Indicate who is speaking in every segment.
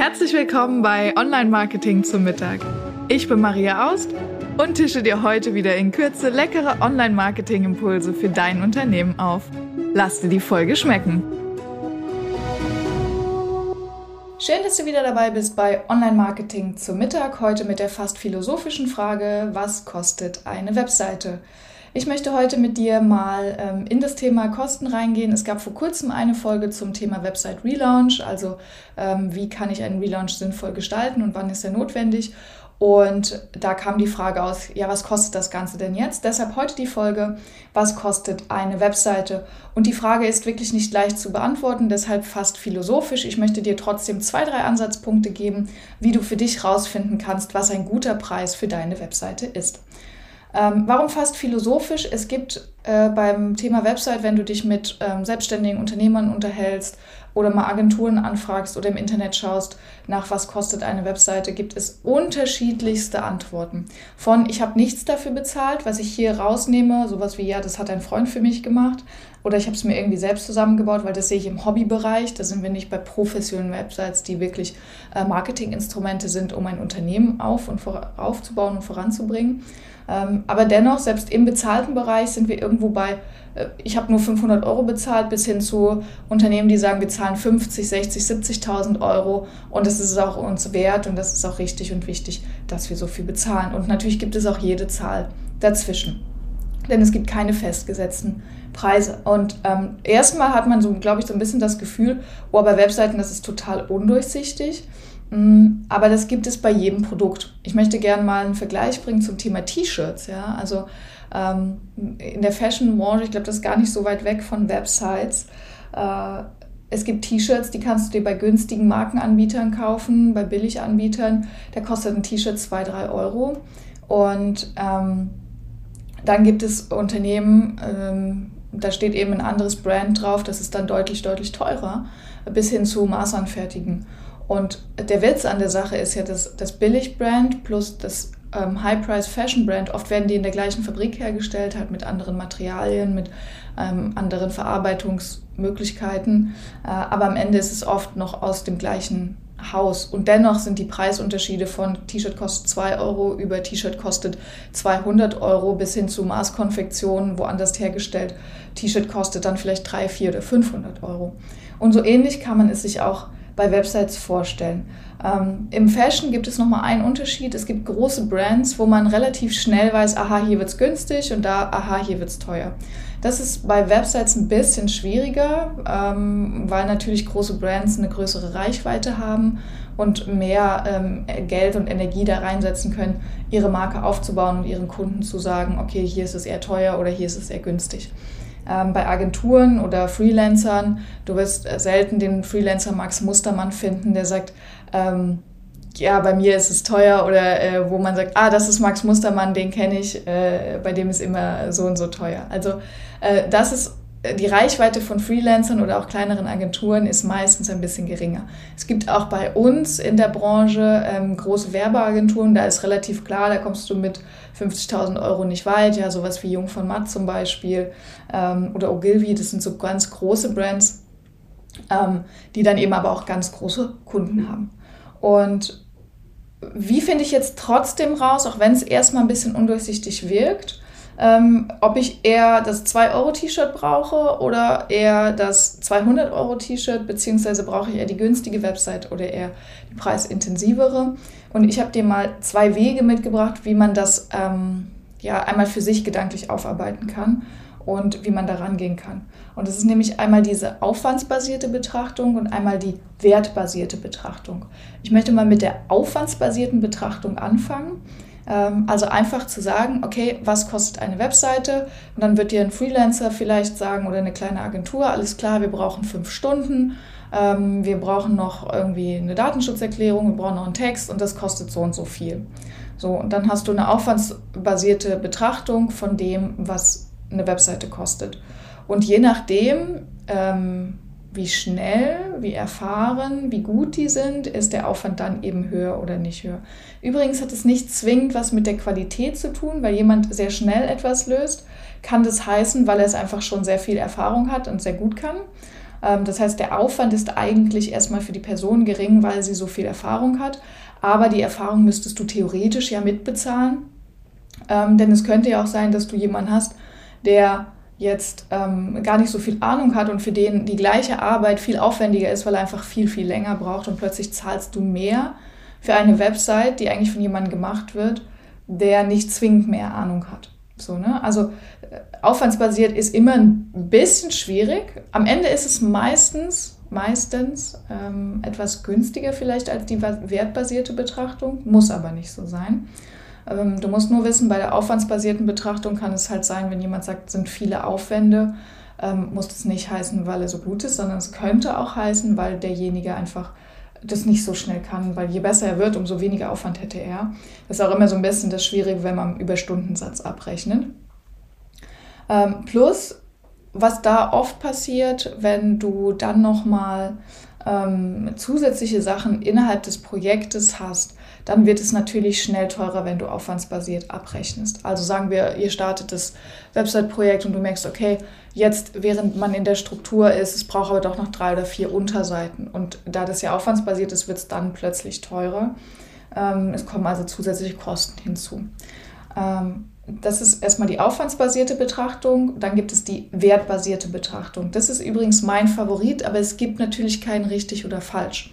Speaker 1: Herzlich willkommen bei Online Marketing zum Mittag. Ich bin Maria Aust und tische dir heute wieder in Kürze leckere Online Marketing Impulse für dein Unternehmen auf. Lass dir die Folge schmecken. Schön, dass du wieder dabei bist bei Online Marketing zum Mittag. Heute mit der fast philosophischen Frage, was kostet eine Webseite? Ich möchte heute mit dir mal ähm, in das Thema Kosten reingehen. Es gab vor kurzem eine Folge zum Thema Website Relaunch, also ähm, wie kann ich einen Relaunch sinnvoll gestalten und wann ist er notwendig. Und da kam die Frage aus, ja, was kostet das Ganze denn jetzt? Deshalb heute die Folge, was kostet eine Webseite? Und die Frage ist wirklich nicht leicht zu beantworten, deshalb fast philosophisch. Ich möchte dir trotzdem zwei, drei Ansatzpunkte geben, wie du für dich rausfinden kannst, was ein guter Preis für deine Webseite ist. Ähm, warum fast philosophisch? Es gibt äh, beim Thema Website, wenn du dich mit ähm, selbstständigen Unternehmern unterhältst oder mal Agenturen anfragst oder im Internet schaust, nach was kostet eine Webseite, gibt es unterschiedlichste Antworten. Von ich habe nichts dafür bezahlt, was ich hier rausnehme, sowas wie ja, das hat ein Freund für mich gemacht oder ich habe es mir irgendwie selbst zusammengebaut, weil das sehe ich im Hobbybereich. Da sind wir nicht bei professionellen Websites, die wirklich äh, Marketinginstrumente sind, um ein Unternehmen auf und aufzubauen und voranzubringen. Ähm, aber dennoch, selbst im bezahlten Bereich sind wir irgendwo bei, äh, ich habe nur 500 Euro bezahlt, bis hin zu Unternehmen, die sagen, wir zahlen 50, 60, 70.000 Euro und das ist auch uns wert und das ist auch richtig und wichtig, dass wir so viel bezahlen. Und natürlich gibt es auch jede Zahl dazwischen. Denn es gibt keine festgesetzten Preise. Und ähm, erstmal hat man so, glaube ich, so ein bisschen das Gefühl, oh, bei Webseiten, das ist total undurchsichtig. Mm, aber das gibt es bei jedem Produkt. Ich möchte gerne mal einen Vergleich bringen zum Thema T-Shirts. Ja? Also ähm, in der Fashion-Branche, ich glaube, das ist gar nicht so weit weg von Websites. Äh, es gibt T-Shirts, die kannst du dir bei günstigen Markenanbietern kaufen, bei Billiganbietern. Da kostet ein T-Shirt 2, 3 Euro. Und ähm, dann gibt es Unternehmen, ähm, da steht eben ein anderes Brand drauf, das ist dann deutlich, deutlich teurer, bis hin zu Maßanfertigen. Und der Witz an der Sache ist ja, dass das Billig-Brand plus das ähm, High-Price-Fashion-Brand, oft werden die in der gleichen Fabrik hergestellt, halt mit anderen Materialien, mit ähm, anderen Verarbeitungsmöglichkeiten. Äh, aber am Ende ist es oft noch aus dem gleichen Haus. Und dennoch sind die Preisunterschiede von T-Shirt kostet 2 Euro über T-Shirt kostet 200 Euro bis hin zu Maßkonfektionen, woanders hergestellt. T-Shirt kostet dann vielleicht 3, 4 oder 500 Euro. Und so ähnlich kann man es sich auch bei Websites vorstellen. Ähm, Im Fashion gibt es nochmal einen Unterschied. Es gibt große Brands, wo man relativ schnell weiß, aha, hier wird es günstig und da, aha, hier wird es teuer. Das ist bei Websites ein bisschen schwieriger, ähm, weil natürlich große Brands eine größere Reichweite haben und mehr ähm, Geld und Energie da reinsetzen können, ihre Marke aufzubauen und ihren Kunden zu sagen, okay, hier ist es eher teuer oder hier ist es eher günstig ähm, bei Agenturen oder Freelancern. Du wirst äh, selten den Freelancer Max Mustermann finden, der sagt, ähm, ja, bei mir ist es teuer oder äh, wo man sagt, ah, das ist Max Mustermann, den kenne ich, äh, bei dem ist immer so und so teuer. Also äh, das ist die Reichweite von Freelancern oder auch kleineren Agenturen ist meistens ein bisschen geringer. Es gibt auch bei uns in der Branche ähm, große Werbeagenturen, da ist relativ klar, da kommst du mit 50.000 Euro nicht weit, ja, sowas wie Jung von Matt zum Beispiel ähm, oder Ogilvy, das sind so ganz große Brands, ähm, die dann eben aber auch ganz große Kunden haben. Und wie finde ich jetzt trotzdem raus, auch wenn es erstmal ein bisschen undurchsichtig wirkt, ähm, ob ich eher das 2-Euro-T-Shirt brauche oder eher das 200-Euro-T-Shirt, beziehungsweise brauche ich eher die günstige Website oder eher die preisintensivere. Und ich habe dir mal zwei Wege mitgebracht, wie man das ähm, ja einmal für sich gedanklich aufarbeiten kann und wie man da rangehen kann. Und das ist nämlich einmal diese aufwandsbasierte Betrachtung und einmal die wertbasierte Betrachtung. Ich möchte mal mit der aufwandsbasierten Betrachtung anfangen. Ähm, also einfach zu sagen, okay, was kostet eine Webseite? Und dann wird dir ein Freelancer vielleicht sagen oder eine kleine Agentur, alles klar, wir brauchen fünf Stunden, ähm, wir brauchen noch irgendwie eine Datenschutzerklärung, wir brauchen noch einen Text und das kostet so und so viel. So, und dann hast du eine aufwandsbasierte Betrachtung von dem, was eine Webseite kostet. Und je nachdem, ähm, wie schnell, wie erfahren, wie gut die sind, ist der Aufwand dann eben höher oder nicht höher. Übrigens hat es nicht zwingend was mit der Qualität zu tun, weil jemand sehr schnell etwas löst, kann das heißen, weil er es einfach schon sehr viel Erfahrung hat und sehr gut kann. Ähm, das heißt, der Aufwand ist eigentlich erstmal für die Person gering, weil sie so viel Erfahrung hat. Aber die Erfahrung müsstest du theoretisch ja mitbezahlen. Ähm, denn es könnte ja auch sein, dass du jemanden hast, der jetzt ähm, gar nicht so viel Ahnung hat und für den die gleiche Arbeit viel aufwendiger ist, weil er einfach viel, viel länger braucht und plötzlich zahlst du mehr für eine Website, die eigentlich von jemandem gemacht wird, der nicht zwingend mehr Ahnung hat. So, ne? Also äh, aufwandsbasiert ist immer ein bisschen schwierig. Am Ende ist es meistens, meistens ähm, etwas günstiger vielleicht als die wertbasierte Betrachtung, muss aber nicht so sein. Ähm, du musst nur wissen, bei der aufwandsbasierten Betrachtung kann es halt sein, wenn jemand sagt, sind viele Aufwände, ähm, muss das nicht heißen, weil er so gut ist, sondern es könnte auch heißen, weil derjenige einfach das nicht so schnell kann, weil je besser er wird, umso weniger Aufwand hätte er. Das ist auch immer so ein bisschen das Schwierige, wenn man über Stundensatz abrechnet. Ähm, plus, was da oft passiert, wenn du dann nochmal ähm, zusätzliche Sachen innerhalb des Projektes hast, dann wird es natürlich schnell teurer, wenn du aufwandsbasiert abrechnest. Also sagen wir, ihr startet das Website-Projekt und du merkst, okay, jetzt, während man in der Struktur ist, es braucht aber doch noch drei oder vier Unterseiten. Und da das ja aufwandsbasiert ist, wird es dann plötzlich teurer. Ähm, es kommen also zusätzliche Kosten hinzu. Ähm, das ist erstmal die aufwandsbasierte Betrachtung. Dann gibt es die wertbasierte Betrachtung. Das ist übrigens mein Favorit, aber es gibt natürlich kein richtig oder falsch.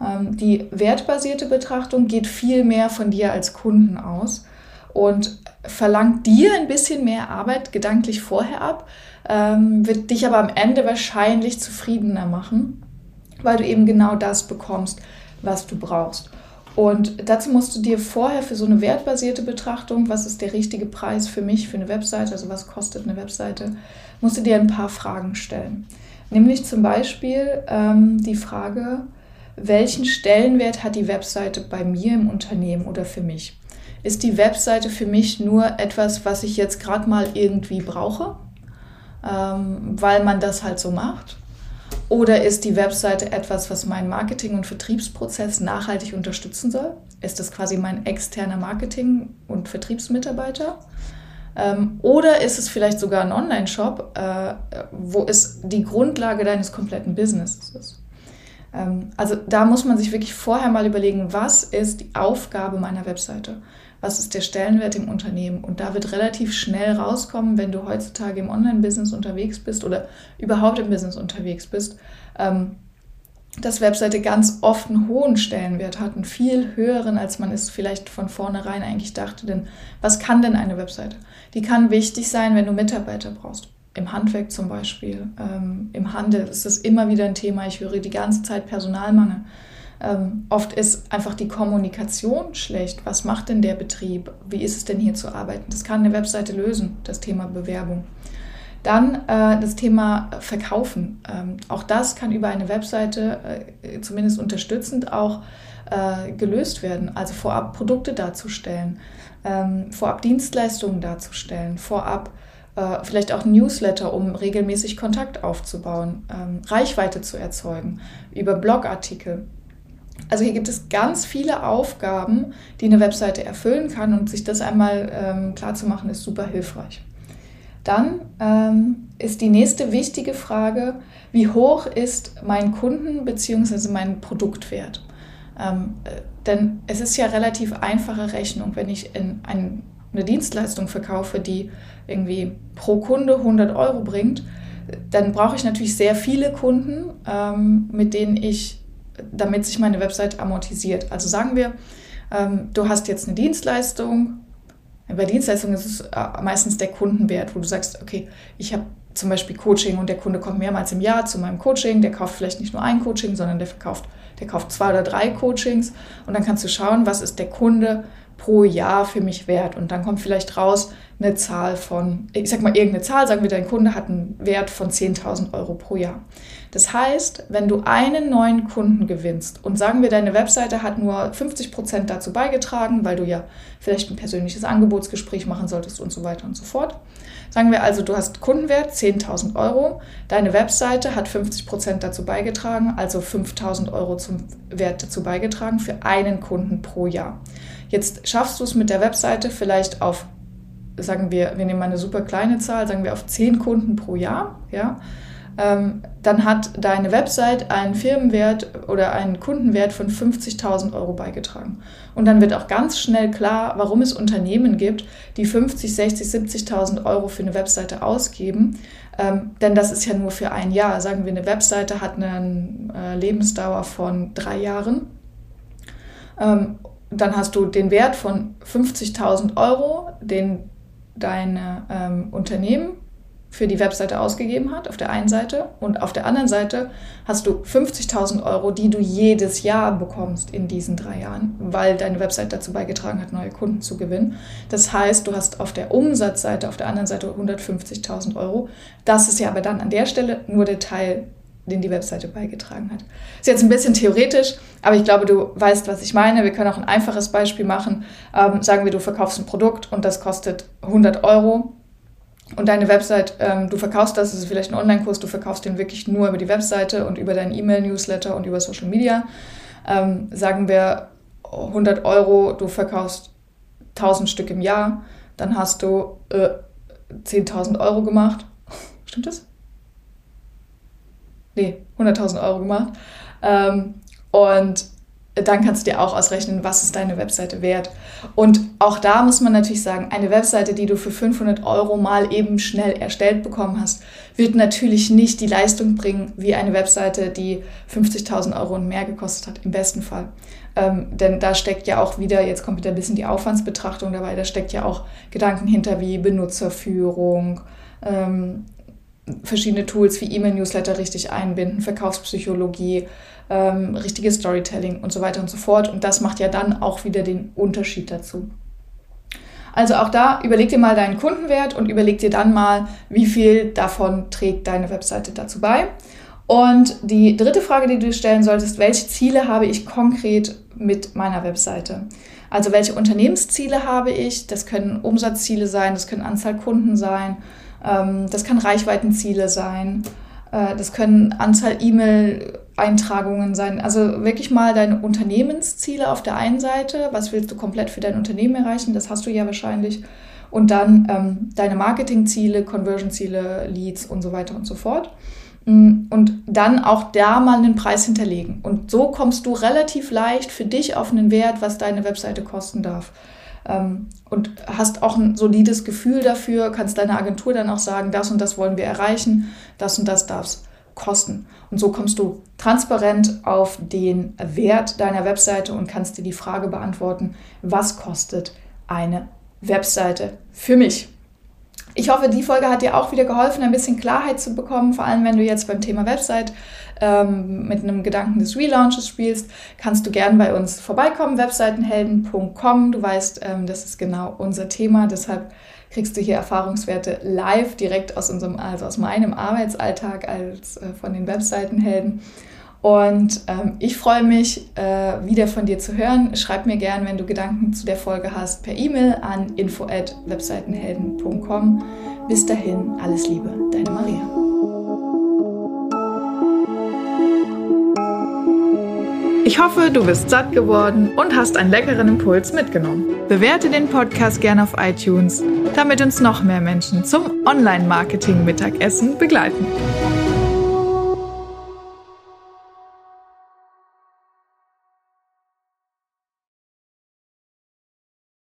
Speaker 1: Ähm, die wertbasierte Betrachtung geht viel mehr von dir als Kunden aus und verlangt dir ein bisschen mehr Arbeit gedanklich vorher ab, ähm, wird dich aber am Ende wahrscheinlich zufriedener machen, weil du eben genau das bekommst, was du brauchst. Und dazu musst du dir vorher für so eine wertbasierte Betrachtung, was ist der richtige Preis für mich, für eine Webseite, also was kostet eine Webseite, musst du dir ein paar Fragen stellen. Nämlich zum Beispiel ähm, die Frage, welchen Stellenwert hat die Webseite bei mir im Unternehmen oder für mich? Ist die Webseite für mich nur etwas, was ich jetzt gerade mal irgendwie brauche, ähm, weil man das halt so macht? Oder ist die Webseite etwas, was meinen Marketing- und Vertriebsprozess nachhaltig unterstützen soll? Ist das quasi mein externer Marketing- und Vertriebsmitarbeiter? Ähm, oder ist es vielleicht sogar ein Online-Shop, äh, wo es die Grundlage deines kompletten Businesses ist? Ähm, also da muss man sich wirklich vorher mal überlegen, was ist die Aufgabe meiner Webseite? was ist der Stellenwert im Unternehmen. Und da wird relativ schnell rauskommen, wenn du heutzutage im Online-Business unterwegs bist oder überhaupt im Business unterwegs bist, ähm, dass Webseite ganz oft einen hohen Stellenwert hat, einen viel höheren, als man es vielleicht von vornherein eigentlich dachte. Denn was kann denn eine Webseite? Die kann wichtig sein, wenn du Mitarbeiter brauchst. Im Handwerk zum Beispiel, ähm, im Handel ist das immer wieder ein Thema. Ich höre die ganze Zeit Personalmangel. Ähm, oft ist einfach die Kommunikation schlecht. Was macht denn der Betrieb? Wie ist es denn hier zu arbeiten? Das kann eine Webseite lösen, das Thema Bewerbung. Dann äh, das Thema Verkaufen. Ähm, auch das kann über eine Webseite äh, zumindest unterstützend auch äh, gelöst werden. Also vorab Produkte darzustellen, ähm, vorab Dienstleistungen darzustellen, vorab äh, vielleicht auch Newsletter, um regelmäßig Kontakt aufzubauen, ähm, Reichweite zu erzeugen, über Blogartikel. Also hier gibt es ganz viele Aufgaben, die eine Webseite erfüllen kann und sich das einmal ähm, klar ist super hilfreich. Dann ähm, ist die nächste wichtige Frage, wie hoch ist mein Kunden- bzw. mein Produktwert? Ähm, äh, denn es ist ja relativ einfache Rechnung, wenn ich in ein, eine Dienstleistung verkaufe, die irgendwie pro Kunde 100 Euro bringt, dann brauche ich natürlich sehr viele Kunden, ähm, mit denen ich damit sich meine Website amortisiert. Also sagen wir, ähm, du hast jetzt eine Dienstleistung. Bei Dienstleistungen ist es äh, meistens der Kundenwert, wo du sagst, okay, ich habe zum Beispiel Coaching und der Kunde kommt mehrmals im Jahr zu meinem Coaching, der kauft vielleicht nicht nur ein Coaching, sondern der verkauft, der kauft zwei oder drei Coachings und dann kannst du schauen, was ist der Kunde pro Jahr für mich wert und dann kommt vielleicht raus eine Zahl von, ich sag mal irgendeine Zahl, sagen wir, dein Kunde hat einen Wert von 10.000 Euro pro Jahr. Das heißt, wenn du einen neuen Kunden gewinnst und sagen wir, deine Webseite hat nur 50 Prozent dazu beigetragen, weil du ja vielleicht ein persönliches Angebotsgespräch machen solltest und so weiter und so fort. Sagen wir also, du hast Kundenwert 10.000 Euro, deine Webseite hat 50 Prozent dazu beigetragen, also 5.000 Euro zum Wert dazu beigetragen für einen Kunden pro Jahr. Jetzt schaffst du es mit der Webseite vielleicht auf, sagen wir, wir nehmen mal eine super kleine Zahl, sagen wir auf 10 Kunden pro Jahr, ja ähm, dann hat deine Website einen Firmenwert oder einen Kundenwert von 50.000 Euro beigetragen. Und dann wird auch ganz schnell klar, warum es Unternehmen gibt, die 50, 60, 70.000 Euro für eine Webseite ausgeben. Ähm, denn das ist ja nur für ein Jahr. Sagen wir, eine Webseite hat eine äh, Lebensdauer von drei Jahren. Ähm, dann hast du den Wert von 50.000 Euro, den dein ähm, Unternehmen für die Webseite ausgegeben hat, auf der einen Seite. Und auf der anderen Seite hast du 50.000 Euro, die du jedes Jahr bekommst in diesen drei Jahren, weil deine Webseite dazu beigetragen hat, neue Kunden zu gewinnen. Das heißt, du hast auf der Umsatzseite, auf der anderen Seite 150.000 Euro. Das ist ja aber dann an der Stelle nur der Teil, den die Webseite beigetragen hat. Ist jetzt ein bisschen theoretisch, aber ich glaube, du weißt, was ich meine. Wir können auch ein einfaches Beispiel machen. Ähm, sagen wir, du verkaufst ein Produkt und das kostet 100 Euro und deine Website, ähm, du verkaufst das, das ist vielleicht ein Online-Kurs, du verkaufst den wirklich nur über die Webseite und über deinen E-Mail-Newsletter und über Social Media. Ähm, sagen wir 100 Euro, du verkaufst 1000 Stück im Jahr, dann hast du äh, 10.000 Euro gemacht. Stimmt das? Nee, 100.000 Euro gemacht. Ähm, und dann kannst du dir auch ausrechnen, was ist deine Webseite wert. Und auch da muss man natürlich sagen, eine Webseite, die du für 500 Euro mal eben schnell erstellt bekommen hast, wird natürlich nicht die Leistung bringen wie eine Webseite, die 50.000 Euro und mehr gekostet hat, im besten Fall. Ähm, denn da steckt ja auch wieder, jetzt kommt wieder ein bisschen die Aufwandsbetrachtung dabei, da steckt ja auch Gedanken hinter wie Benutzerführung, ähm, verschiedene Tools wie E-Mail-Newsletter richtig einbinden, Verkaufspsychologie, ähm, richtiges Storytelling und so weiter und so fort. Und das macht ja dann auch wieder den Unterschied dazu. Also auch da überleg dir mal deinen Kundenwert und überleg dir dann mal, wie viel davon trägt deine Webseite dazu bei. Und die dritte Frage, die du stellen solltest, welche Ziele habe ich konkret mit meiner Webseite? Also welche Unternehmensziele habe ich? Das können Umsatzziele sein, das können Anzahl Kunden sein, das kann Reichweitenziele sein, äh, das können Anzahl E-Mail-Eintragungen sein. Also wirklich mal deine Unternehmensziele auf der einen Seite. Was willst du komplett für dein Unternehmen erreichen? Das hast du ja wahrscheinlich. Und dann ähm, deine Marketingziele, Conversion-Ziele, Leads und so weiter und so fort. Mm, und dann auch da mal einen Preis hinterlegen. Und so kommst du relativ leicht für dich auf einen Wert, was deine Webseite kosten darf ähm, und hast auch ein solides Gefühl dafür, kannst deiner Agentur dann auch sagen, das und das wollen wir erreichen, das und das darf es kosten. Und so kommst du transparent auf den Wert deiner Webseite und kannst dir die Frage beantworten, was kostet eine Webseite für mich? Ich hoffe, die Folge hat dir auch wieder geholfen, ein bisschen Klarheit zu bekommen, vor allem wenn du jetzt beim Thema Website ähm, mit einem Gedanken des Relaunches spielst, kannst du gern bei uns vorbeikommen, webseitenhelden.com. Du weißt, ähm, das ist genau unser Thema, deshalb kriegst du hier Erfahrungswerte live direkt aus unserem, also aus meinem Arbeitsalltag als äh, von den Webseitenhelden. Und ähm, ich freue mich, äh, wieder von dir zu hören. Schreib mir gern, wenn du Gedanken zu der Folge hast, per E-Mail an info@webseitenhelden.com. Bis dahin, alles Liebe, deine Maria. Ich hoffe, du bist satt geworden und hast einen leckeren Impuls mitgenommen. Bewerte den Podcast gerne auf iTunes, damit uns noch mehr Menschen zum Online-Marketing-Mittagessen begleiten.